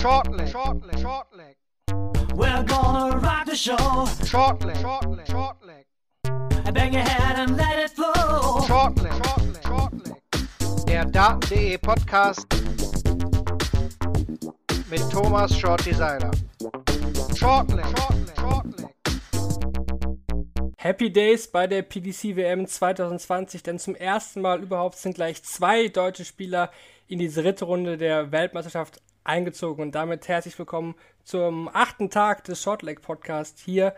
Shortleg, shortleg, shortleg. We're gonna rock the show. Shortleg, shortleg, shortleg. Bang your head and let it flow. Shortleg, shortleg, shortleg. Der Daten.de Podcast mit Thomas Shorty Seiler. Shortleg, shortleg, shortleg. Happy Days bei der PDC WM 2020, denn zum ersten Mal überhaupt sind gleich zwei deutsche Spieler in die dritte Runde der Weltmeisterschaft eingezogen. Und damit herzlich willkommen zum achten Tag des Shortleg Podcast hier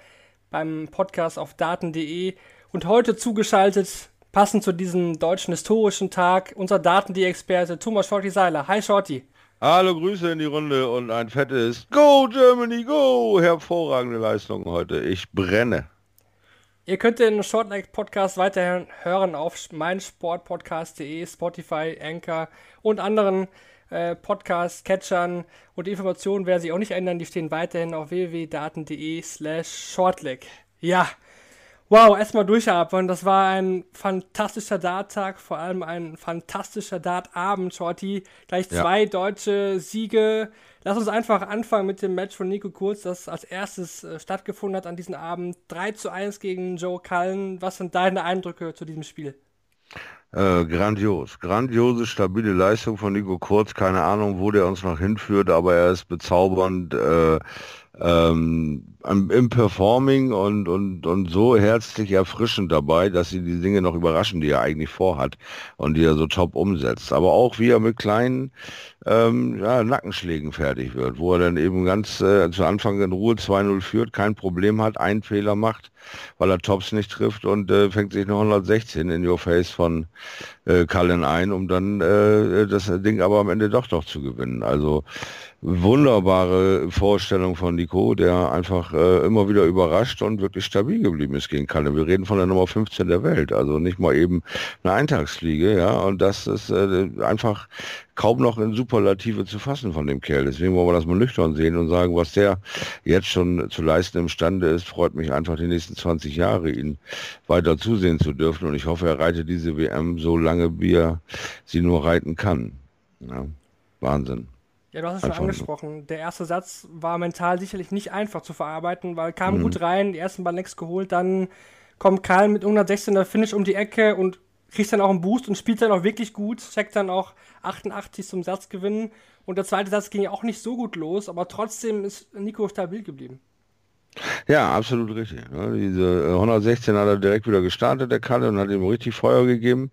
beim Podcast auf daten.de. Und heute zugeschaltet, passend zu diesem deutschen historischen Tag, unser Daten.de-Experte Thomas Shorty Seiler. Hi Shorty. Hallo, Grüße in die Runde und ein fettes Go Germany Go! Hervorragende Leistung heute. Ich brenne. Ihr könnt den Shortleg Podcast weiterhin hören auf meinsportpodcast.de, Spotify, Anchor und anderen äh, Podcast-Catchern. Und die Informationen werden sich auch nicht ändern, die stehen weiterhin auf www.daten.de slash shortleg. Ja, wow, erstmal durchatmen. Das war ein fantastischer Dart-Tag, vor allem ein fantastischer Dart-Abend, Shorty. Gleich zwei ja. deutsche Siege. Lass uns einfach anfangen mit dem Match von Nico Kurz, das als erstes äh, stattgefunden hat an diesem Abend. 3 zu 1 gegen Joe Cullen. Was sind deine Eindrücke zu diesem Spiel? Äh, grandios. Grandiose, stabile Leistung von Nico Kurz. Keine Ahnung, wo der uns noch hinführt, aber er ist bezaubernd. Äh, ähm, im Performing und, und, und so herzlich erfrischend dabei, dass sie die Dinge noch überraschen, die er eigentlich vorhat und die er so top umsetzt. Aber auch wie er mit kleinen ähm, ja, Nackenschlägen fertig wird, wo er dann eben ganz äh, zu Anfang in Ruhe 2-0 führt, kein Problem hat, einen Fehler macht, weil er Tops nicht trifft und äh, fängt sich noch 116 in Your Face von äh, Cullen ein, um dann äh, das Ding aber am Ende doch noch zu gewinnen. Also wunderbare Vorstellung von Nico, der einfach äh, immer wieder überrascht und wirklich stabil geblieben ist gegen Kalle. Wir reden von der Nummer 15 der Welt, also nicht mal eben eine Eintagsfliege, ja, und das ist äh, einfach kaum noch in Superlative zu fassen von dem Kerl. Deswegen wollen wir das mal nüchtern sehen und sagen, was der jetzt schon zu leisten imstande ist, freut mich einfach die nächsten 20 Jahre, ihn weiter zusehen zu dürfen. Und ich hoffe, er reitet diese WM so lange, wie er sie nur reiten kann. Ja, Wahnsinn. Ja, du hast es schon angesprochen. Der erste Satz war mental sicherlich nicht einfach zu verarbeiten, weil kam mhm. gut rein, die ersten Ball nichts geholt, dann kommt Karl mit 116er Finish um die Ecke und kriegt dann auch einen Boost und spielt dann auch wirklich gut, checkt dann auch 88 zum Satz gewinnen. Und der zweite Satz ging ja auch nicht so gut los, aber trotzdem ist Nico stabil geblieben. Ja, absolut richtig. Ne? Diese 116 äh, hat er direkt wieder gestartet, der Kalle, und hat ihm richtig Feuer gegeben.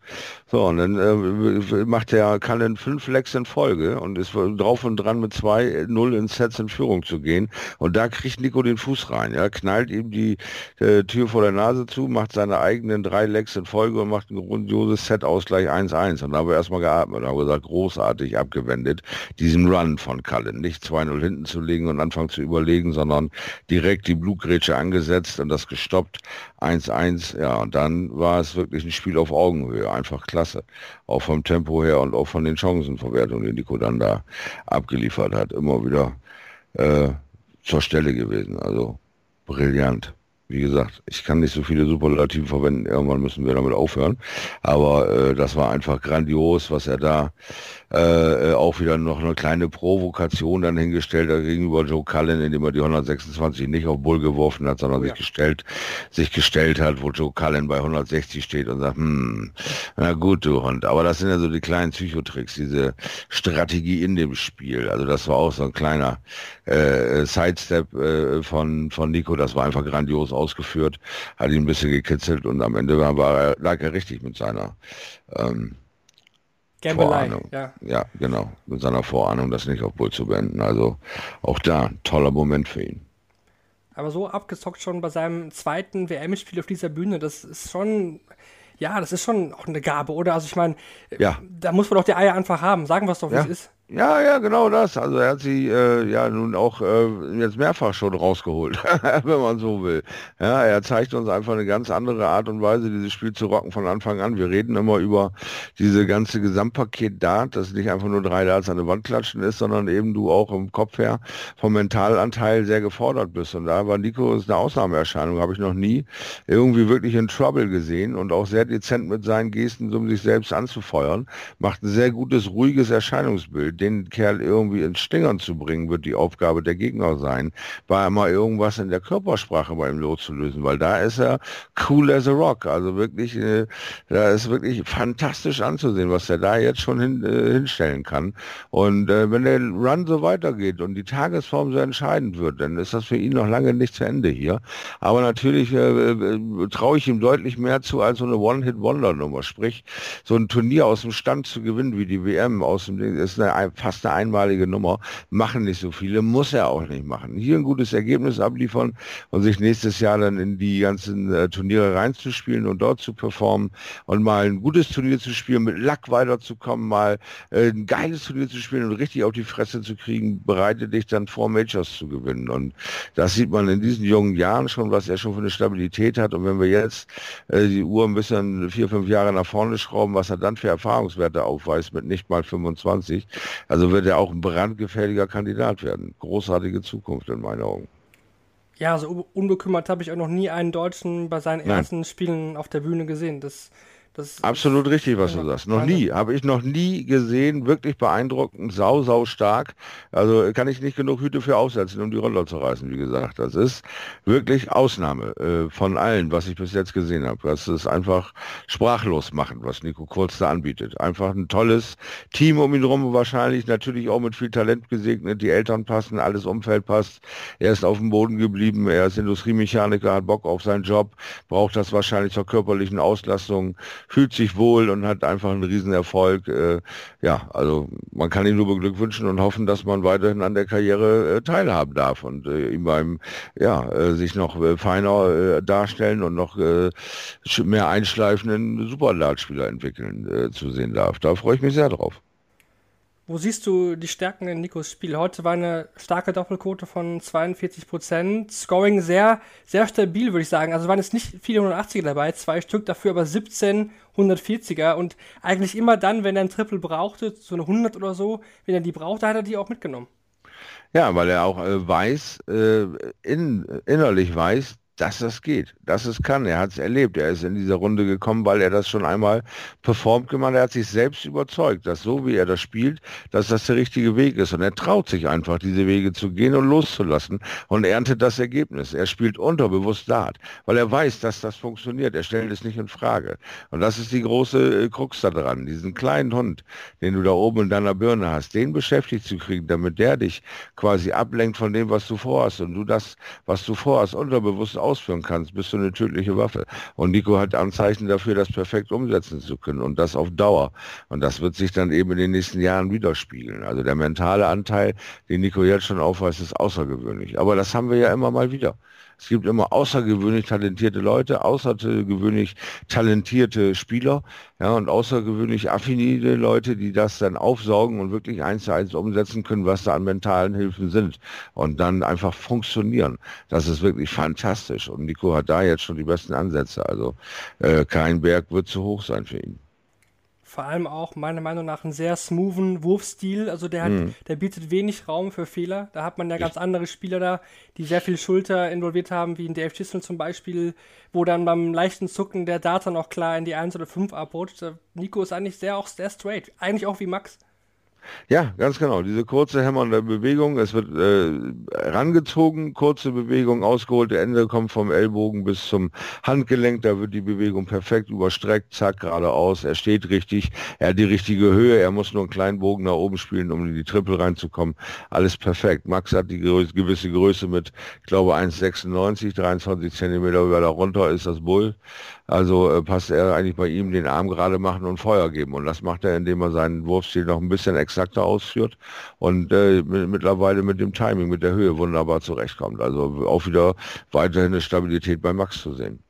So, und dann äh, macht der Kalle fünf Lecks in Folge und ist drauf und dran mit 2-0 in Sets in Führung zu gehen. Und da kriegt Nico den Fuß rein, ja, knallt ihm die äh, Tür vor der Nase zu, macht seine eigenen drei Lecks in Folge und macht ein grandioses Set-Ausgleich 1-1. Und da haben wir erstmal geatmet, haben gesagt, großartig abgewendet, diesen Run von Kalle. Nicht 2-0 hinten zu legen und anfangen zu überlegen, sondern direkt die Blutgrätsche angesetzt und das gestoppt. 1-1, ja, und dann war es wirklich ein Spiel auf Augenhöhe, einfach klasse. Auch vom Tempo her und auch von den Chancenverwertungen, die Nico dann da abgeliefert hat. Immer wieder äh, zur Stelle gewesen, also brillant wie gesagt, ich kann nicht so viele Superlative verwenden, irgendwann müssen wir damit aufhören. Aber äh, das war einfach grandios, was er da äh, auch wieder noch eine kleine Provokation dann hingestellt hat gegenüber Joe Cullen, indem er die 126 nicht auf Bull geworfen hat, sondern oh, ja. sich gestellt, sich gestellt hat, wo Joe Cullen bei 160 steht und sagt, hm, na gut, du Hund. Aber das sind ja so die kleinen Psychotricks, diese Strategie in dem Spiel. Also das war auch so ein kleiner äh, Sidestep äh, von, von Nico, das war einfach grandios ausgeführt, hat ihn ein bisschen gekitzelt und am Ende war, war er, lag er richtig mit seiner ähm, Vorahnung. Ja. ja, genau, mit seiner Vorahnung, das nicht auf Bull zu beenden. Also auch da, toller Moment für ihn. Aber so abgezockt schon bei seinem zweiten WM-Spiel auf dieser Bühne, das ist schon, ja, das ist schon auch eine Gabe, oder? Also ich meine, ja. da muss man doch die Eier einfach haben. Sagen wir es doch, wie ja. es ist. Ja, ja, genau das. Also er hat sie äh, ja nun auch äh, jetzt mehrfach schon rausgeholt, wenn man so will. Ja, er zeigt uns einfach eine ganz andere Art und Weise, dieses Spiel zu rocken von Anfang an. Wir reden immer über diese ganze Gesamtpaket Dart, dass nicht einfach nur drei Darts an der Wand klatschen ist, sondern eben du auch im Kopf her vom Mentalanteil sehr gefordert bist. Und da war Nico ist eine Ausnahmeerscheinung, habe ich noch nie irgendwie wirklich in Trouble gesehen und auch sehr dezent mit seinen Gesten, um sich selbst anzufeuern. Macht ein sehr gutes, ruhiges Erscheinungsbild den Kerl irgendwie ins Stingern zu bringen, wird die Aufgabe der Gegner sein, war mal irgendwas in der Körpersprache bei ihm loszulösen, weil da ist er cool as a rock. Also wirklich, äh, da ist wirklich fantastisch anzusehen, was er da jetzt schon hin, äh, hinstellen kann. Und äh, wenn der Run so weitergeht und die Tagesform so entscheidend wird, dann ist das für ihn noch lange nicht zu Ende hier. Aber natürlich äh, äh traue ich ihm deutlich mehr zu als so eine One-Hit-Wonder-Nummer. Sprich, so ein Turnier aus dem Stand zu gewinnen wie die WM aus dem Ding, ist eine, fast eine einmalige Nummer. Machen nicht so viele, muss er auch nicht machen. Hier ein gutes Ergebnis abliefern und sich nächstes Jahr dann in die ganzen äh, Turniere reinzuspielen und dort zu performen und mal ein gutes Turnier zu spielen, mit Lack weiterzukommen, mal äh, ein geiles Turnier zu spielen und richtig auf die Fresse zu kriegen, bereite dich dann vor, Majors zu gewinnen. Und das sieht man in diesen jungen Jahren schon, was er schon für eine Stabilität hat. Und wenn wir jetzt äh, die Uhr ein bisschen vier, fünf Jahre nach vorne schrauben, was er dann für Erfahrungswerte aufweist mit nicht mal 25, also wird er auch ein brandgefährlicher Kandidat werden. Großartige Zukunft in meinen Augen. Ja, so unbekümmert habe ich auch noch nie einen Deutschen bei seinen Nein. ersten Spielen auf der Bühne gesehen. Das das Absolut richtig, was du sagst. Noch nie, habe ich noch nie gesehen, wirklich beeindruckend, sau, sau stark. Also kann ich nicht genug Hüte für aufsetzen, um die Roller zu reißen, wie gesagt. Das ist wirklich Ausnahme äh, von allen, was ich bis jetzt gesehen habe. Das ist einfach sprachlos machen, was Nico Kurz da anbietet. Einfach ein tolles Team um ihn rum, wahrscheinlich natürlich auch mit viel Talent gesegnet. Die Eltern passen, alles Umfeld passt. Er ist auf dem Boden geblieben, er ist Industriemechaniker, hat Bock auf seinen Job, braucht das wahrscheinlich zur körperlichen Auslastung fühlt sich wohl und hat einfach einen Riesenerfolg. Äh, ja, also man kann ihm nur beglückwünschen und hoffen, dass man weiterhin an der Karriere äh, teilhaben darf und äh, ihm beim, ja, äh, sich noch äh, feiner äh, darstellen und noch äh, mehr einschleifenden Superdartspieler entwickeln äh, zu sehen darf. Da freue ich mich sehr drauf. Wo siehst du die Stärken in Nikos Spiel? Heute war eine starke Doppelquote von 42 Prozent. Scoring sehr, sehr stabil, würde ich sagen. Also waren jetzt nicht viele 180er dabei, zwei Stück, dafür aber 17 140er und eigentlich immer dann, wenn er ein Triple brauchte, so eine 100 oder so, wenn er die brauchte, hat er die auch mitgenommen. Ja, weil er auch äh, weiß, äh, in, innerlich weiß, dass das geht, dass es kann. Er hat es erlebt. Er ist in dieser Runde gekommen, weil er das schon einmal performt gemacht. Er hat sich selbst überzeugt, dass so wie er das spielt, dass das der richtige Weg ist. Und er traut sich einfach, diese Wege zu gehen und loszulassen und erntet das Ergebnis. Er spielt unterbewusst Dart, weil er weiß, dass das funktioniert. Er stellt es nicht in Frage. Und das ist die große äh, Krux daran. Diesen kleinen Hund, den du da oben in deiner Birne hast, den beschäftigt zu kriegen, damit der dich quasi ablenkt von dem, was du vorhast und du das, was du vorhast, unterbewusst ausführen kannst, bist du eine tödliche Waffe. Und Nico hat Anzeichen dafür, das perfekt umsetzen zu können und das auf Dauer. Und das wird sich dann eben in den nächsten Jahren widerspiegeln. Also der mentale Anteil, den Nico jetzt schon aufweist, ist außergewöhnlich. Aber das haben wir ja immer mal wieder. Es gibt immer außergewöhnlich talentierte Leute, außergewöhnlich talentierte Spieler, ja, und außergewöhnlich affinierte Leute, die das dann aufsaugen und wirklich eins zu eins umsetzen können, was da an mentalen Hilfen sind und dann einfach funktionieren. Das ist wirklich fantastisch. Und Nico hat da jetzt schon die besten Ansätze. Also äh, kein Berg wird zu hoch sein für ihn vor allem auch meiner Meinung nach einen sehr smoothen Wurfstil. Also der hat, mhm. der bietet wenig Raum für Fehler. Da hat man ja ganz andere Spieler da, die sehr viel Schulter involviert haben, wie in Dave Chisholm zum Beispiel, wo dann beim leichten Zucken der Data noch klar in die 1 oder 5 abrutscht. Nico ist eigentlich sehr auch sehr straight. Eigentlich auch wie Max. Ja, ganz genau. Diese kurze hämmernde Bewegung, es wird äh, rangezogen, kurze Bewegung, ausgeholte Ende kommt vom Ellbogen bis zum Handgelenk, da wird die Bewegung perfekt überstreckt, zack, geradeaus, er steht richtig, er hat die richtige Höhe, er muss nur einen kleinen Bogen nach oben spielen, um in die Triple reinzukommen. Alles perfekt. Max hat die Größe, gewisse Größe mit, ich glaube, 1,96, 23 Zentimeter über darunter ist das Bull. Also äh, passt er eigentlich bei ihm den Arm gerade machen und Feuer geben. Und das macht er, indem er seinen Wurfstil noch ein bisschen exakter ausführt und äh, mittlerweile mit dem Timing, mit der Höhe wunderbar zurechtkommt. Also auch wieder weiterhin eine Stabilität bei Max zu sehen.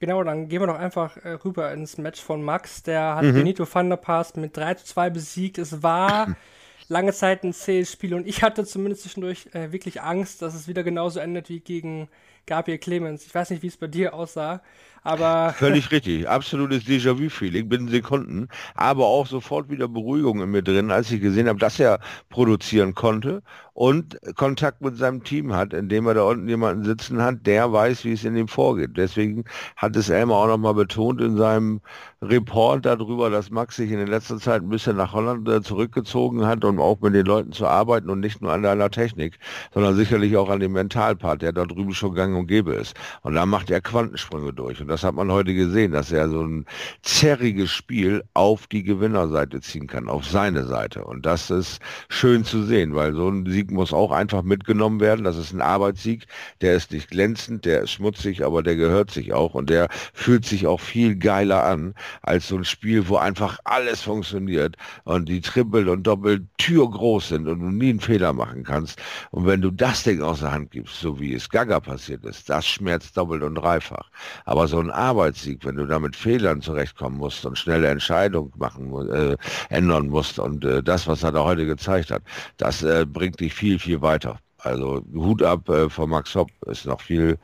Genau, dann gehen wir doch einfach äh, rüber ins Match von Max. Der hat mhm. Benito van der Pass mit 3 zu 2 besiegt. Es war lange Zeit ein zähes Spiel und ich hatte zumindest zwischendurch äh, wirklich Angst, dass es wieder genauso endet wie gegen Gabriel Clemens. Ich weiß nicht, wie es bei dir aussah, aber. Völlig richtig. Absolutes Déjà-vu-Feeling binnen Sekunden. Aber auch sofort wieder Beruhigung in mir drin, als ich gesehen habe, dass er produzieren konnte und Kontakt mit seinem Team hat, indem er da unten jemanden sitzen hat, der weiß, wie es in ihm vorgeht. Deswegen hat es Elmer auch nochmal betont in seinem Report darüber, dass Max sich in der letzten Zeit ein bisschen nach Holland äh, zurückgezogen hat, um auch mit den Leuten zu arbeiten und nicht nur an deiner Technik, sondern sicherlich auch an dem Mentalpart, der da drüben schon gang und gäbe ist. Und da macht er Quantensprünge durch. Und das hat man heute gesehen, dass er so ein zerriges Spiel auf die Gewinnerseite ziehen kann, auf seine Seite. Und das ist schön zu sehen, weil so ein Sieg muss auch einfach mitgenommen werden. Das ist ein Arbeitssieg, der ist nicht glänzend, der ist schmutzig, aber der gehört sich auch und der fühlt sich auch viel geiler an als so ein Spiel, wo einfach alles funktioniert und die Triple und Doppel Tür groß sind und du nie einen Fehler machen kannst. Und wenn du das Ding aus der Hand gibst, so wie es Gaga passiert ist, das schmerzt doppelt und dreifach. Aber so ein Arbeitssieg, wenn du da mit Fehlern zurechtkommen musst und schnelle Entscheidungen machen, äh, ändern musst und äh, das, was er da heute gezeigt hat, das äh, bringt dich viel, viel weiter. Also Hut ab äh, von Max Hopp, ist noch viel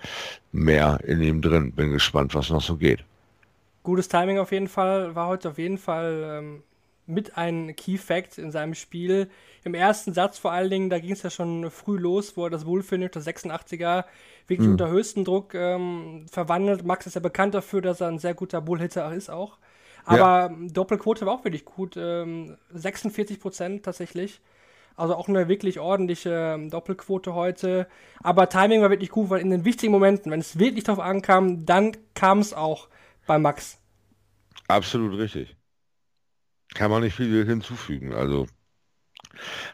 mehr in ihm drin. Bin gespannt, was noch so geht. Gutes Timing auf jeden Fall, war heute auf jeden Fall ähm, mit ein Key Fact in seinem Spiel. Im ersten Satz vor allen Dingen, da ging es ja schon früh los, wo er das Wohlfinish, das 86er, wirklich mhm. unter höchstem Druck ähm, verwandelt. Max ist ja bekannt dafür, dass er ein sehr guter Bullhitter ist auch. Aber ja. Doppelquote war auch wirklich gut. Ähm, 46 Prozent tatsächlich. Also auch eine wirklich ordentliche ähm, Doppelquote heute. Aber Timing war wirklich gut, weil in den wichtigen Momenten, wenn es wirklich drauf ankam, dann kam es auch bei Max. Absolut richtig. Kann man nicht viel hinzufügen. Also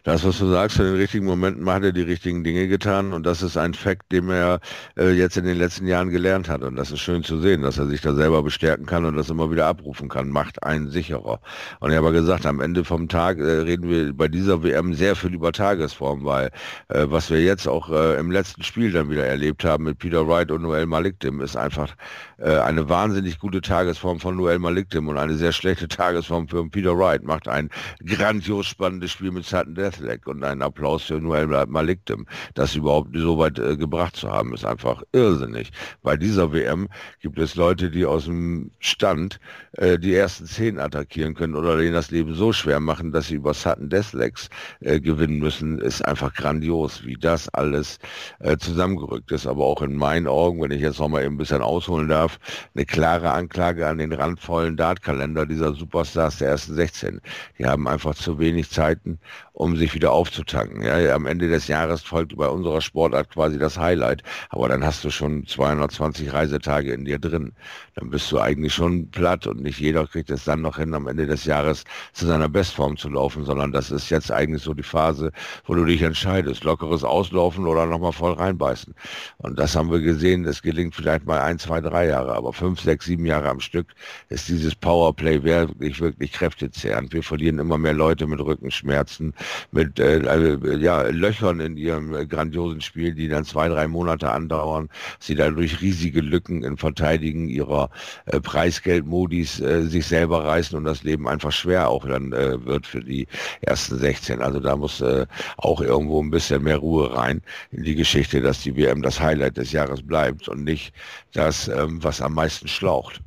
das, was du sagst, in den richtigen Momenten hat er die richtigen Dinge getan und das ist ein Fakt, den er äh, jetzt in den letzten Jahren gelernt hat. Und das ist schön zu sehen, dass er sich da selber bestärken kann und das immer wieder abrufen kann, macht einen sicherer. Und ich habe gesagt, am Ende vom Tag äh, reden wir bei dieser WM sehr viel über Tagesform, weil äh, was wir jetzt auch äh, im letzten Spiel dann wieder erlebt haben mit Peter Wright und Noel Malikdim ist einfach äh, eine wahnsinnig gute Tagesform von Noel Malikdim und eine sehr schlechte Tagesform für Peter Wright, macht ein grandios spannendes Spiel mit Sutton Deathleg und ein Applaus für Noel Malikdim. Das überhaupt so weit äh, gebracht zu haben, ist einfach irrsinnig. Bei dieser WM gibt es Leute, die aus dem Stand äh, die ersten zehn attackieren können oder denen das Leben so schwer machen, dass sie über Sutton Deathlegs äh, gewinnen müssen, ist einfach grandios, wie das alles äh, zusammengerückt ist. Aber auch in meinen Augen, wenn ich jetzt noch mal ein bisschen ausholen darf, eine klare Anklage an den randvollen Dartkalender dieser Superstars der ersten 16. Die haben einfach zu wenig Zeiten um sich wieder aufzutanken. Ja, am Ende des Jahres folgt bei unserer Sportart quasi das Highlight, aber dann hast du schon 220 Reisetage in dir drin. Dann bist du eigentlich schon platt und nicht jeder kriegt es dann noch hin, am Ende des Jahres zu seiner Bestform zu laufen, sondern das ist jetzt eigentlich so die Phase, wo du dich entscheidest, lockeres Auslaufen oder nochmal voll reinbeißen. Und das haben wir gesehen, das gelingt vielleicht mal ein, zwei, drei Jahre, aber fünf, sechs, sieben Jahre am Stück ist dieses Powerplay wirklich, wirklich kräftezehrend. Wir verlieren immer mehr Leute mit Rückenschmerzen, mit äh, äh, ja, Löchern in ihrem grandiosen Spiel, die dann zwei, drei Monate andauern, sie dadurch riesige Lücken im Verteidigen ihrer äh, Preisgeldmodis äh, sich selber reißen und das Leben einfach schwer auch dann äh, wird für die ersten 16. Also da muss äh, auch irgendwo ein bisschen mehr Ruhe rein in die Geschichte, dass die WM das Highlight des Jahres bleibt und nicht das, ähm, was am meisten schlaucht.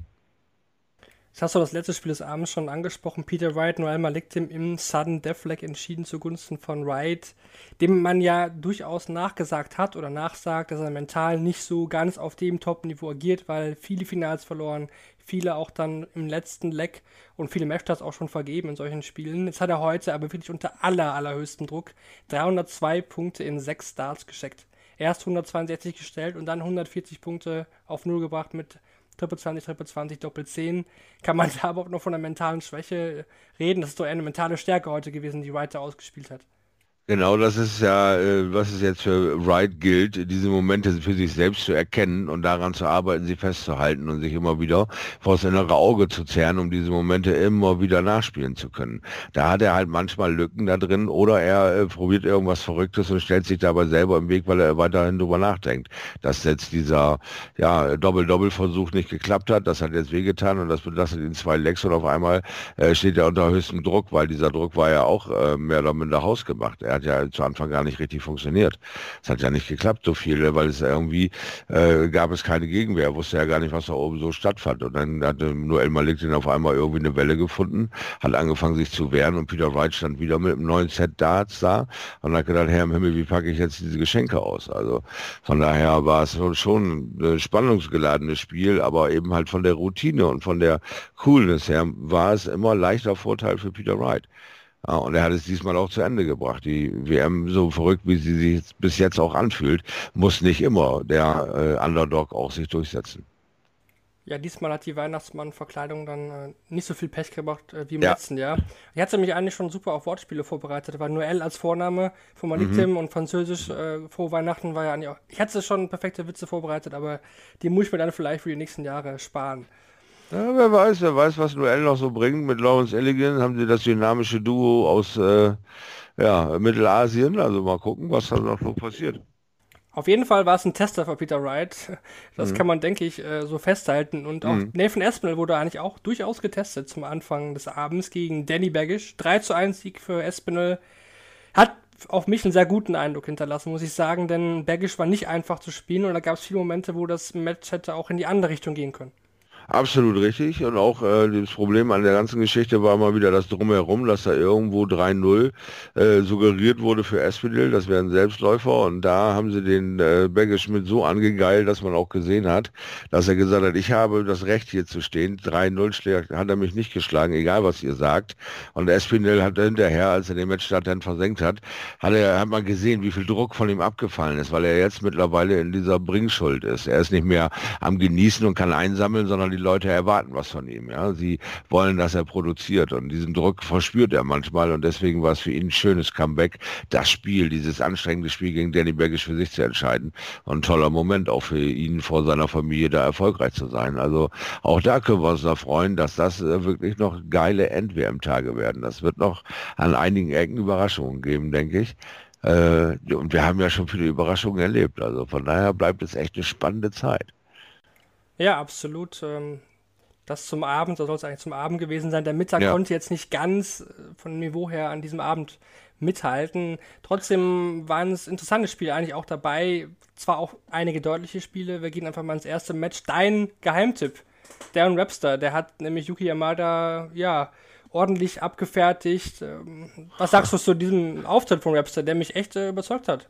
Jetzt hast du das letzte Spiel des Abends schon angesprochen. Peter Wright, Noel Maliktim im Sudden Deathleg entschieden zugunsten von Wright, dem man ja durchaus nachgesagt hat oder nachsagt, dass er mental nicht so ganz auf dem Top-Niveau agiert, weil viele Finals verloren, viele auch dann im letzten Leck und viele Matchstarts auch schon vergeben in solchen Spielen. Jetzt hat er heute aber wirklich unter aller, allerhöchstem Druck 302 Punkte in sechs Starts gescheckt. Erst 162 gestellt und dann 140 Punkte auf Null gebracht mit 20, Triple 20, Doppel 10. Kann man da überhaupt noch von einer mentalen Schwäche reden? Das ist doch eher eine mentale Stärke heute gewesen, die Wright ausgespielt hat. Genau, das ist ja, äh, was es jetzt für Wright gilt, diese Momente für sich selbst zu erkennen und daran zu arbeiten, sie festzuhalten und sich immer wieder vor das innere Auge zu zerren, um diese Momente immer wieder nachspielen zu können. Da hat er halt manchmal Lücken da drin oder er äh, probiert irgendwas Verrücktes und stellt sich dabei selber im Weg, weil er weiterhin drüber nachdenkt. Dass jetzt dieser ja, Doppel-Doppel-Versuch nicht geklappt hat, das hat jetzt wehgetan und das belastet ihn zwei Lecks und auf einmal äh, steht er unter höchstem Druck, weil dieser Druck war ja auch äh, mehr oder minder hausgemacht. Er hat ja zu Anfang gar nicht richtig funktioniert. Es hat ja nicht geklappt so viel, weil es irgendwie äh, gab es keine Gegenwehr, wusste ja gar nicht, was da oben so stattfand. Und dann hatte Noel den auf einmal irgendwie eine Welle gefunden, hat angefangen sich zu wehren und Peter Wright stand wieder mit einem neuen Set Darts da und hat gedacht, Herr im Himmel, wie packe ich jetzt diese Geschenke aus? Also von daher war es schon ein spannungsgeladenes Spiel, aber eben halt von der Routine und von der Coolness her war es immer leichter Vorteil für Peter Wright. Ja, und er hat es diesmal auch zu Ende gebracht. Die WM, so verrückt wie sie sich bis jetzt auch anfühlt, muss nicht immer der äh, Underdog auch sich durchsetzen. Ja, diesmal hat die Weihnachtsmann-Verkleidung dann äh, nicht so viel Pech gebracht äh, wie im ja. letzten Jahr. Ich hatte mich eigentlich schon super auf Wortspiele vorbereitet. War Noël als Vorname von Malik mhm. und Französisch äh, vor Weihnachten war ja eigentlich auch. Ich hatte schon perfekte Witze vorbereitet, aber die muss ich mir dann vielleicht für die nächsten Jahre sparen. Ja, wer weiß, wer weiß, was Noel noch so bringt. Mit Lawrence Elegant haben sie das dynamische Duo aus äh, ja, Mittelasien. Also mal gucken, was da noch so passiert. Auf jeden Fall war es ein Tester für Peter Wright. Das mhm. kann man, denke ich, äh, so festhalten. Und auch mhm. Nathan Espinel wurde eigentlich auch durchaus getestet zum Anfang des Abends gegen Danny Baggish. 3 zu 1 Sieg für Espinel. Hat auf mich einen sehr guten Eindruck hinterlassen, muss ich sagen, denn Baggish war nicht einfach zu spielen und da gab es viele Momente, wo das Match hätte auch in die andere Richtung gehen können. Absolut richtig. Und auch äh, das Problem an der ganzen Geschichte war mal wieder das Drumherum, dass da irgendwo 3-0 äh, suggeriert wurde für Espinel. Das wäre ein Selbstläufer. Und da haben sie den äh, Berge Schmidt so angegeilt, dass man auch gesehen hat, dass er gesagt hat, ich habe das Recht hier zu stehen. 3-0 hat er mich nicht geschlagen, egal was ihr sagt. Und Espinel hat hinterher, als er den Matchstart dann versenkt hat, hat er hat man gesehen, wie viel Druck von ihm abgefallen ist, weil er jetzt mittlerweile in dieser Bringschuld ist. Er ist nicht mehr am Genießen und kann einsammeln, sondern die Leute erwarten was von ihm. Ja, sie wollen, dass er produziert und diesen Druck verspürt er manchmal und deswegen war es für ihn ein schönes Comeback, das Spiel, dieses anstrengende Spiel gegen Danny Bergisch für sich zu entscheiden und ein toller Moment auch für ihn vor seiner Familie da erfolgreich zu sein. Also auch da können wir uns da freuen, dass das äh, wirklich noch geile Endwärmtage werden. Das wird noch an einigen Ecken Überraschungen geben, denke ich. Äh, und wir haben ja schon viele Überraschungen erlebt. Also von daher bleibt es echt eine spannende Zeit. Ja, absolut. Ähm, das zum Abend, da soll es eigentlich zum Abend gewesen sein. Der Mittag ja. konnte jetzt nicht ganz äh, von Niveau her an diesem Abend mithalten. Trotzdem waren es interessante Spiele eigentlich auch dabei. Zwar auch einige deutliche Spiele. Wir gehen einfach mal ins erste Match. Dein Geheimtipp, Darren Webster, der hat nämlich Yuki Yamada, ja, ordentlich abgefertigt. Ähm, was sagst du zu diesem Auftritt von Webster, der mich echt äh, überzeugt hat?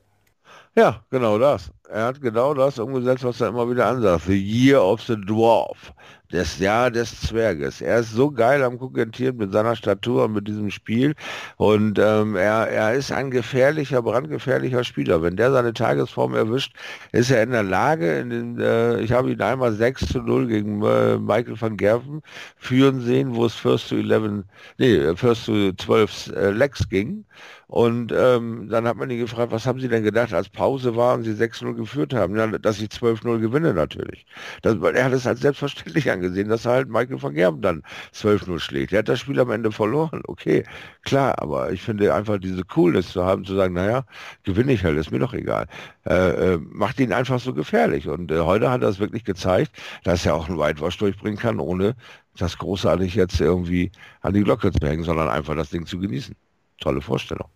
Ja, genau das. Er hat genau das umgesetzt, was er immer wieder ansagt. The Year of the Dwarf. Das Jahr des Zwerges. Er ist so geil am Kokettieren mit seiner Statur und mit diesem Spiel. Und ähm, er, er ist ein gefährlicher, brandgefährlicher Spieler. Wenn der seine Tagesform erwischt, ist er in der Lage, in den, äh, ich habe ihn einmal 6 zu 0 gegen äh, Michael van Gerven führen sehen, wo es First to 11, nee, First to 12 äh, Legs ging. Und ähm, dann hat man ihn gefragt, was haben Sie denn gedacht, als Pause war und Sie 6-0 geführt haben? Ja, dass ich 12-0 gewinne natürlich. Das, er hat es als selbstverständlich angesehen, dass er halt Michael van Gerben dann 12-0 schlägt. Er hat das Spiel am Ende verloren, okay, klar, aber ich finde einfach diese Coolness zu haben, zu sagen, naja, gewinne ich halt, ist mir doch egal. Äh, äh, macht ihn einfach so gefährlich. Und äh, heute hat er es wirklich gezeigt, dass er auch einen Whitewash durchbringen kann, ohne das großartig jetzt irgendwie an die Glocke zu hängen, sondern einfach das Ding zu genießen. Tolle Vorstellung.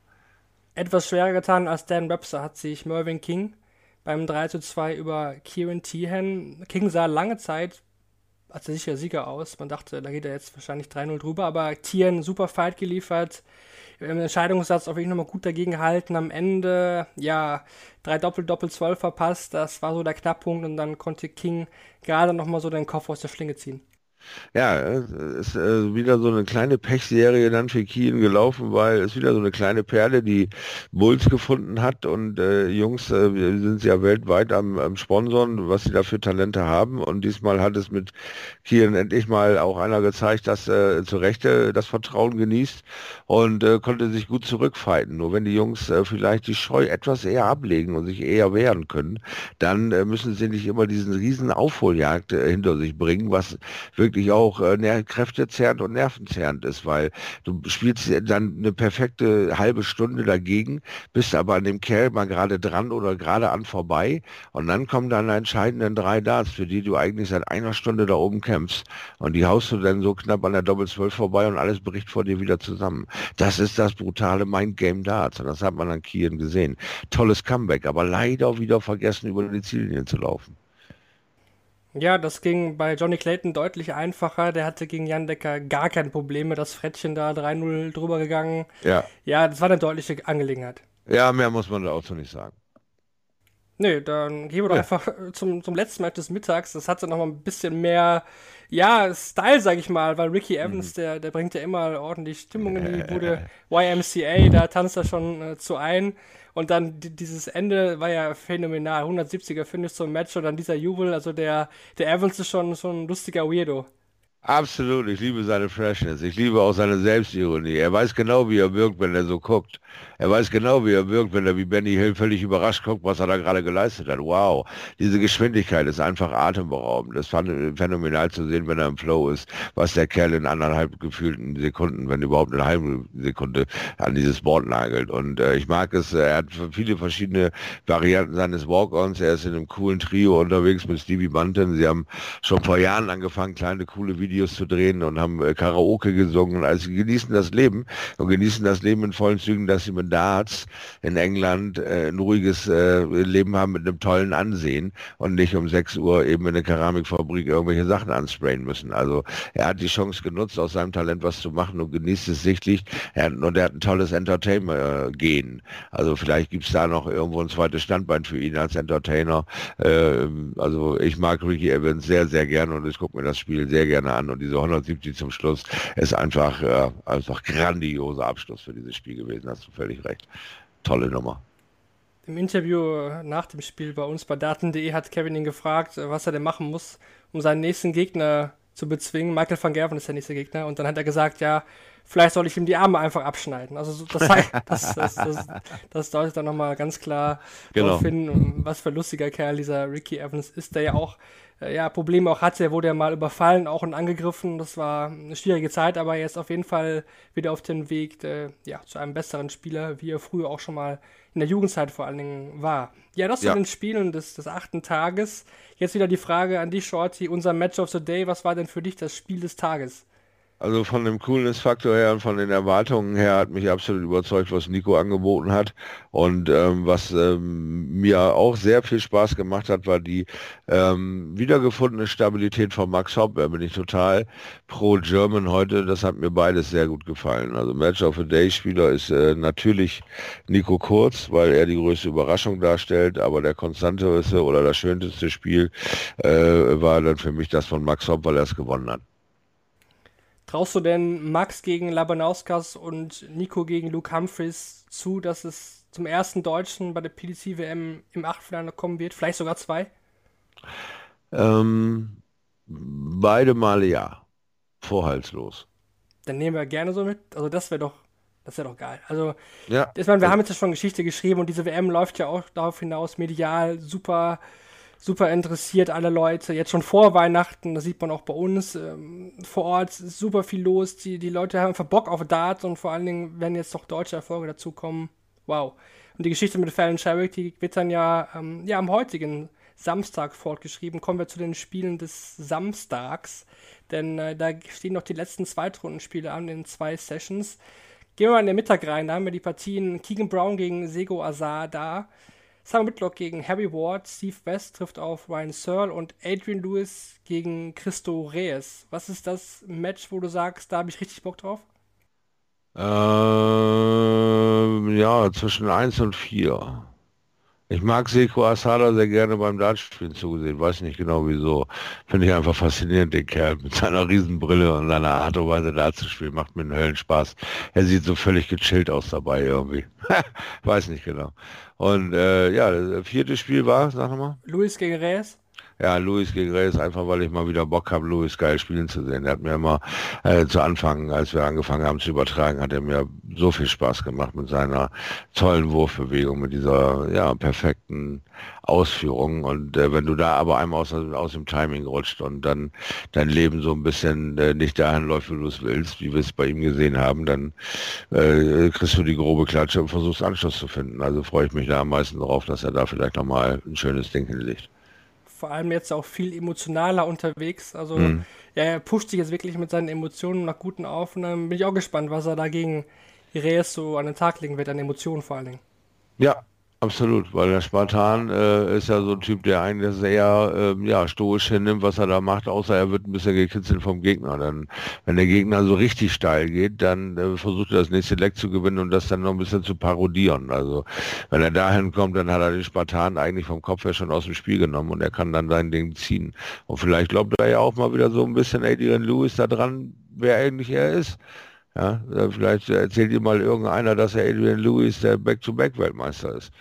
Etwas schwerer getan als Dan Webster hat sich Mervyn King beim 3 zu 2 über Kieran Tehan. King sah lange Zeit als der sichere Sieger aus. Man dachte, da geht er jetzt wahrscheinlich 3-0 drüber, aber Tieren super Fight geliefert. Im Entscheidungssatz auf jeden Fall nochmal gut dagegen gehalten. Am Ende, ja, drei Doppel-Doppel-12 verpasst. Das war so der Knackpunkt und dann konnte King gerade nochmal so den Kopf aus der Schlinge ziehen. Ja, es ist äh, wieder so eine kleine Pechserie dann für Kien gelaufen, weil es wieder so eine kleine Perle, die Bulls gefunden hat und äh, Jungs äh, sind ja weltweit am, am Sponsoren, was sie da für Talente haben und diesmal hat es mit Kien endlich mal auch einer gezeigt, dass äh, zu Rechte das Vertrauen genießt und äh, konnte sich gut zurückfighten. Nur wenn die Jungs äh, vielleicht die Scheu etwas eher ablegen und sich eher wehren können, dann äh, müssen sie nicht immer diesen riesen Aufholjagd äh, hinter sich bringen, was wirklich wirklich auch äh, kräftezehrend und nervenzerrend ist, weil du spielst dann eine perfekte halbe Stunde dagegen, bist aber an dem Kerl mal gerade dran oder gerade an vorbei und dann kommen dann entscheidenden drei Darts, für die du eigentlich seit einer Stunde da oben kämpfst und die haust du dann so knapp an der Doppel 12 vorbei und alles bricht vor dir wieder zusammen. Das ist das brutale Mindgame Darts und das hat man an Kien gesehen. Tolles Comeback, aber leider wieder vergessen, über die Ziellinie zu laufen. Ja, das ging bei Johnny Clayton deutlich einfacher. Der hatte gegen Jan Decker gar kein Problem mit das Frettchen da 3-0 drüber gegangen. Ja. Ja, das war eine deutliche Angelegenheit. Ja, mehr muss man da auch so nicht sagen. Nee, dann gehen wir doch ja. einfach zum, zum letzten Match des Mittags. Das hatte noch mal ein bisschen mehr, ja, Style, sag ich mal, weil Ricky Evans, mhm. der, der bringt ja immer ordentlich Stimmung in die Bude. YMCA, da tanzt er schon äh, zu ein. Und dann dieses Ende war ja phänomenal. 170er Finish zum Match und dann dieser Jubel. Also der, der Evans ist schon so ein lustiger Weirdo. Absolut, ich liebe seine Freshness. Ich liebe auch seine Selbstironie. Er weiß genau, wie er wirkt, wenn er so guckt. Er weiß genau, wie er wirkt, wenn er wie Benny Hill völlig überrascht guckt, was er da gerade geleistet hat. Wow, diese Geschwindigkeit ist einfach atemberaubend. Das fand phänomenal zu sehen, wenn er im Flow ist, was der Kerl in anderthalb gefühlten Sekunden, wenn überhaupt eine halbe Sekunde an dieses Board nagelt. Und äh, ich mag es, er hat viele verschiedene Varianten seines Walk-Ons. Er ist in einem coolen Trio unterwegs mit Stevie Bunton. Sie haben schon vor Jahren angefangen, kleine, coole Videos Videos zu drehen und haben äh, Karaoke gesungen. Also genießen das Leben und genießen das Leben in vollen Zügen, dass sie mit Darts in England äh, ein ruhiges äh, Leben haben mit einem tollen Ansehen und nicht um 6 Uhr eben in der Keramikfabrik irgendwelche Sachen ansprayen müssen. Also er hat die Chance genutzt, aus seinem Talent was zu machen und genießt es sichtlich. Er, und er hat ein tolles Entertainment-Gehen. Also vielleicht gibt es da noch irgendwo ein zweites Standbein für ihn als Entertainer. Äh, also ich mag Ricky Evans sehr, sehr gerne und ich gucke mir das Spiel sehr gerne an an und diese 170 zum Schluss ist einfach, äh, einfach grandioser Abschluss für dieses Spiel gewesen, hast du völlig recht. Tolle Nummer. Im Interview nach dem Spiel bei uns bei Daten.de hat Kevin ihn gefragt, was er denn machen muss, um seinen nächsten Gegner zu bezwingen. Michael van Gerven ist der nächste Gegner. Und dann hat er gesagt, ja, vielleicht soll ich ihm die Arme einfach abschneiden. Also das, das, das, das, das deutet dann nochmal ganz klar genau. darauf hin, was für ein lustiger Kerl dieser Ricky Evans ist, der ja auch äh, ja, Probleme auch hatte. Er wurde ja mal überfallen, auch und angegriffen. Das war eine schwierige Zeit, aber er ist auf jeden Fall wieder auf dem Weg äh, ja, zu einem besseren Spieler, wie er früher auch schon mal in der Jugendzeit vor allen Dingen war. Ja, das ja. zu den Spielen des, des achten Tages. Jetzt wieder die Frage an dich, Shorty, unser Match of the Day. Was war denn für dich das Spiel des Tages? Also von dem Coolness-Faktor her und von den Erwartungen her hat mich absolut überzeugt, was Nico angeboten hat. Und ähm, was ähm, mir auch sehr viel Spaß gemacht hat, war die ähm, wiedergefundene Stabilität von Max Hopp. Da bin ich total pro German heute. Das hat mir beides sehr gut gefallen. Also Match of the Day Spieler ist äh, natürlich Nico Kurz, weil er die größte Überraschung darstellt. Aber der konstanteste oder das schönste Spiel äh, war dann für mich das von Max Hopp, weil er es gewonnen hat. Traust du denn Max gegen Labanauskas und Nico gegen Luke Humphreys zu, dass es zum ersten Deutschen bei der PDC-WM im Achtelfinale kommen wird? Vielleicht sogar zwei? Ähm, beide Male ja. Vorhaltslos. Dann nehmen wir gerne so mit. Also das wäre doch, das wäre doch geil. Also, ja. ich meine, wir haben jetzt ja schon Geschichte geschrieben und diese WM läuft ja auch darauf hinaus, medial super super interessiert, alle Leute. Jetzt schon vor Weihnachten, das sieht man auch bei uns ähm, vor Ort, super viel los. Die, die Leute haben einfach Bock auf Darts und vor allen Dingen, wenn jetzt doch deutsche Erfolge dazukommen, wow. Und die Geschichte mit Fallon Sherrick, die wird dann ja, ähm, ja am heutigen Samstag fortgeschrieben. Kommen wir zu den Spielen des Samstags, denn äh, da stehen noch die letzten Zweitrundenspiele an in zwei Sessions. Gehen wir mal in den Mittag rein, da haben wir die Partien Keegan Brown gegen Sego Azar da. Sam Whitlock gegen Harry Ward, Steve West trifft auf Ryan Searle und Adrian Lewis gegen Christo Reyes. Was ist das Match, wo du sagst, da habe ich richtig Bock drauf? Ähm, ja, zwischen 1 und 4. Ich mag Seko Asada sehr gerne beim Dartspielen zugesehen, weiß nicht genau wieso. Finde ich einfach faszinierend, den Kerl mit seiner Riesenbrille und seiner Art und Weise Dart zu spielen. Macht mir einen Höllenspaß. Er sieht so völlig gechillt aus dabei irgendwie. weiß nicht genau. Und äh, ja, das vierte Spiel war, sag nochmal. Luis gegen Reyes. Ja, Luis gegen Reyes, einfach weil ich mal wieder Bock habe, Luis geil spielen zu sehen. Er hat mir immer äh, zu Anfang, als wir angefangen haben zu übertragen, hat er mir so viel Spaß gemacht mit seiner tollen Wurfbewegung, mit dieser ja perfekten Ausführung. Und äh, wenn du da aber einmal aus, aus dem Timing rutscht und dann dein Leben so ein bisschen äh, nicht dahin läuft, wie du es willst, wie wir es bei ihm gesehen haben, dann äh, kriegst du die grobe Klatsche und versuchst Anschluss zu finden. Also freue ich mich da am meisten darauf, dass er da vielleicht nochmal ein schönes Ding hinlegt vor allem jetzt auch viel emotionaler unterwegs. Also mhm. ja, er pusht sich jetzt wirklich mit seinen Emotionen nach guten auf und dann bin ich auch gespannt, was er dagegen Reyes so an den Tag legen wird, an Emotionen vor allen Dingen. Ja, Absolut, weil der Spartan äh, ist ja so ein Typ, der eigentlich sehr äh, ja, stoisch hinnimmt, was er da macht, außer er wird ein bisschen gekitzelt vom Gegner. Dann, wenn der Gegner so richtig steil geht, dann äh, versucht er das nächste Leck zu gewinnen und das dann noch ein bisschen zu parodieren. Also wenn er dahin kommt, dann hat er den Spartan eigentlich vom Kopf her schon aus dem Spiel genommen und er kann dann sein Ding ziehen. Und vielleicht glaubt er ja auch mal wieder so ein bisschen Adrian Lewis da dran, wer eigentlich er ist. Ja, äh, vielleicht erzählt ihr mal irgendeiner, dass er Adrian Lewis der Back-to-Back-Weltmeister ist.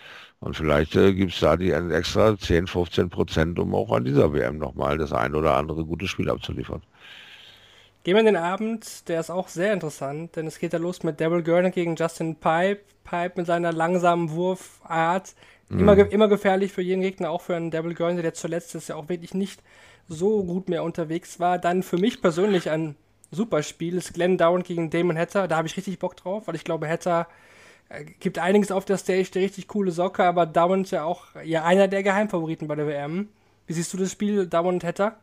Und vielleicht äh, gibt es da die extra 10, 15 Prozent, um auch an dieser WM nochmal das ein oder andere gute Spiel abzuliefern. Gehen wir in den Abend, der ist auch sehr interessant, denn es geht ja los mit Daryl Gurney gegen Justin Pipe. Pipe mit seiner langsamen Wurfart. Immer, mm. immer gefährlich für jeden Gegner, auch für einen Daryl Gurney, der zuletzt ist ja auch wirklich nicht so gut mehr unterwegs war. Dann für mich persönlich ein super Spiel ist Glenn Down gegen Damon Hatter. Da habe ich richtig Bock drauf, weil ich glaube, Hatter äh, gibt einiges auf der Stage, der richtig coole Socke, aber Down ist ja auch ja, einer der Geheimfavoriten bei der WM. Wie siehst du das Spiel, Down und Hatter?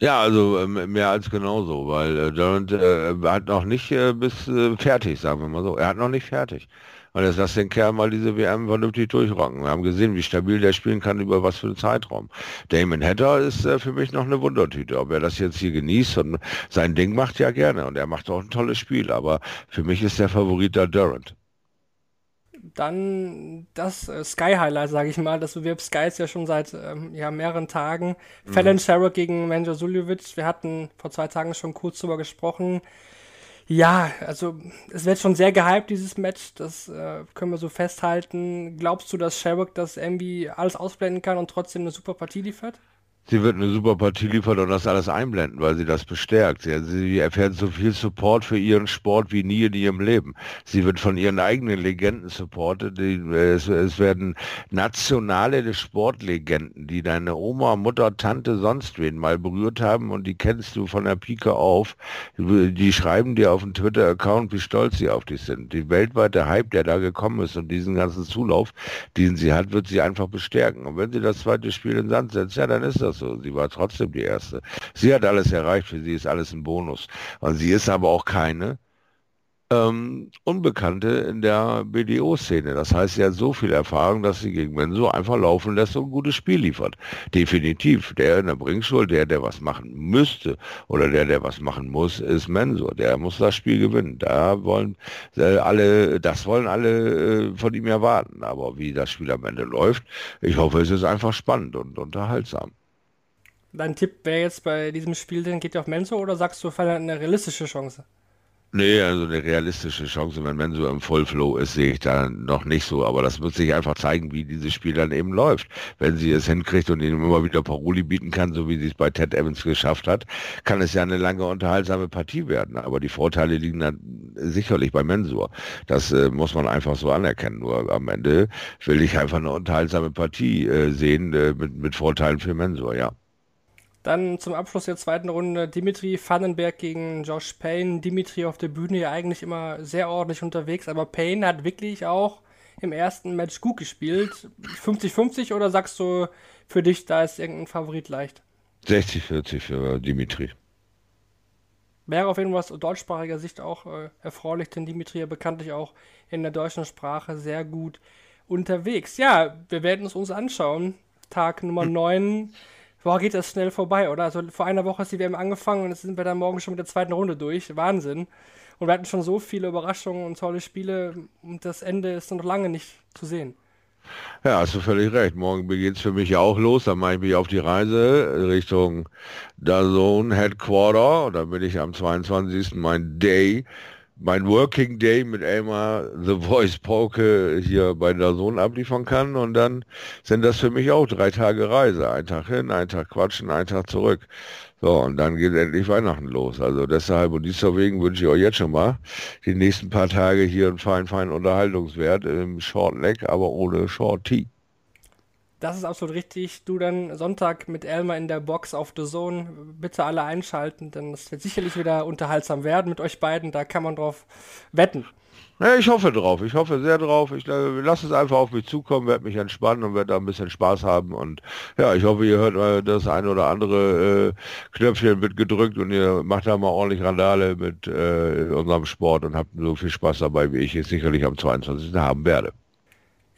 Ja, also ähm, mehr als genauso, weil äh, Durant äh, hat noch nicht äh, bis äh, fertig, sagen wir mal so. Er hat noch nicht fertig. Und jetzt lass den Kerl mal diese WM vernünftig durchrocken. Wir haben gesehen, wie stabil der spielen kann, über was für einen Zeitraum. Damon Hatter ist äh, für mich noch eine Wundertüte. Ob er das jetzt hier genießt und sein Ding macht ja gerne und er macht auch ein tolles Spiel. Aber für mich ist der Favorit da Durant dann das äh, Sky Highlight, sage ich mal. Das bewirbt Sky ist ja schon seit ähm, ja, mehreren Tagen. Mhm. Fallon Sherrock gegen Manja Suljovic. Wir hatten vor zwei Tagen schon kurz drüber gesprochen. Ja, also es wird schon sehr gehypt, dieses Match. Das äh, können wir so festhalten. Glaubst du, dass Sherrock das irgendwie alles ausblenden kann und trotzdem eine super Partie liefert? Sie wird eine super Partie liefern und das alles einblenden, weil sie das bestärkt. Sie, sie erfährt so viel Support für ihren Sport wie nie in ihrem Leben. Sie wird von ihren eigenen Legenden supportet. Die, es, es, werden nationale Sportlegenden, die deine Oma, Mutter, Tante, sonst wen mal berührt haben und die kennst du von der Pike auf. Die schreiben dir auf dem Twitter-Account, wie stolz sie auf dich sind. Die weltweite Hype, der da gekommen ist und diesen ganzen Zulauf, den sie hat, wird sie einfach bestärken. Und wenn sie das zweite Spiel in Sand setzt, ja, dann ist das so. Sie war trotzdem die Erste. Sie hat alles erreicht, für sie ist alles ein Bonus. Und sie ist aber auch keine ähm, Unbekannte in der BDO-Szene. Das heißt, sie hat so viel Erfahrung, dass sie gegen Menso einfach laufen lässt und ein gutes Spiel liefert. Definitiv. Der in der Bringschule, der, der was machen müsste oder der, der was machen muss, ist Mensur. Der muss das Spiel gewinnen. Da wollen äh, alle, das wollen alle äh, von ihm erwarten. Aber wie das Spiel am Ende läuft, ich hoffe, es ist einfach spannend und unterhaltsam. Dein Tipp wäre jetzt bei diesem Spiel, den geht ja auf Menso oder sagst du, Fall eine realistische Chance? Nee, also eine realistische Chance, wenn Menso im Vollflow ist, sehe ich da noch nicht so. Aber das wird sich einfach zeigen, wie dieses Spiel dann eben läuft. Wenn sie es hinkriegt und ihm immer wieder Paroli bieten kann, so wie sie es bei Ted Evans geschafft hat, kann es ja eine lange unterhaltsame Partie werden. Aber die Vorteile liegen dann sicherlich bei Mensur. Das äh, muss man einfach so anerkennen. Nur am Ende will ich einfach eine unterhaltsame Partie äh, sehen äh, mit, mit Vorteilen für Mensur, ja. Dann zum Abschluss der zweiten Runde Dimitri Vandenberg gegen Josh Payne. Dimitri auf der Bühne ja eigentlich immer sehr ordentlich unterwegs, aber Payne hat wirklich auch im ersten Match gut gespielt. 50-50 oder sagst du für dich, da ist irgendein Favorit leicht? 60-40 für Dimitri. Wäre auf jeden Fall aus deutschsprachiger Sicht auch äh, erfreulich, denn Dimitri ja bekanntlich auch in der deutschen Sprache sehr gut unterwegs. Ja, wir werden es uns anschauen. Tag Nummer 9 boah, geht das schnell vorbei, oder? Also vor einer Woche ist die WM angefangen und jetzt sind wir dann morgen schon mit der zweiten Runde durch. Wahnsinn. Und wir hatten schon so viele Überraschungen und tolle Spiele und das Ende ist noch lange nicht zu sehen. Ja, hast du völlig recht. Morgen beginnt es für mich auch los. Dann mache ich mich auf die Reise Richtung Dazone Headquarter. Und dann bin ich am 22. mein Day mein Working Day mit Elmar The Voice Poke hier bei der Sohn abliefern kann und dann sind das für mich auch drei Tage Reise. Ein Tag hin, ein Tag quatschen, ein Tag zurück. So, und dann geht endlich Weihnachten los. Also deshalb und deswegen wünsche ich euch jetzt schon mal die nächsten paar Tage hier einen feinen, feinen Unterhaltungswert im Short Leg, aber ohne Short Tee. Das ist absolut richtig. Du dann Sonntag mit Elmar in der Box auf The Zone. Bitte alle einschalten, denn es wird sicherlich wieder unterhaltsam werden mit euch beiden. Da kann man drauf wetten. Ja, ich hoffe drauf. Ich hoffe sehr drauf. Ich äh, lasse es einfach auf mich zukommen, werde mich entspannen und werde da ein bisschen Spaß haben. Und ja, ich hoffe, ihr hört mal das eine oder andere äh, Knöpfchen wird gedrückt und ihr macht da mal ordentlich Randale mit äh, unserem Sport und habt so viel Spaß dabei, wie ich es sicherlich am 22. haben werde.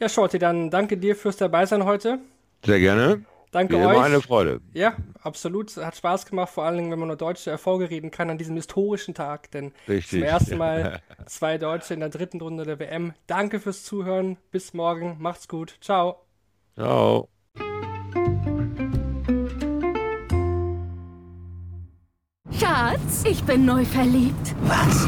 Ja, Shorty, dann danke dir fürs Dabeisein heute. Sehr gerne. Danke Wie euch. immer eine Freude. Ja, absolut. Hat Spaß gemacht, vor allen Dingen, wenn man nur deutsche Erfolge reden kann an diesem historischen Tag. Denn Richtig. zum ersten Mal zwei Deutsche in der dritten Runde der WM. Danke fürs Zuhören. Bis morgen. Macht's gut. Ciao. Ciao. Schatz, ich bin neu verliebt. Was?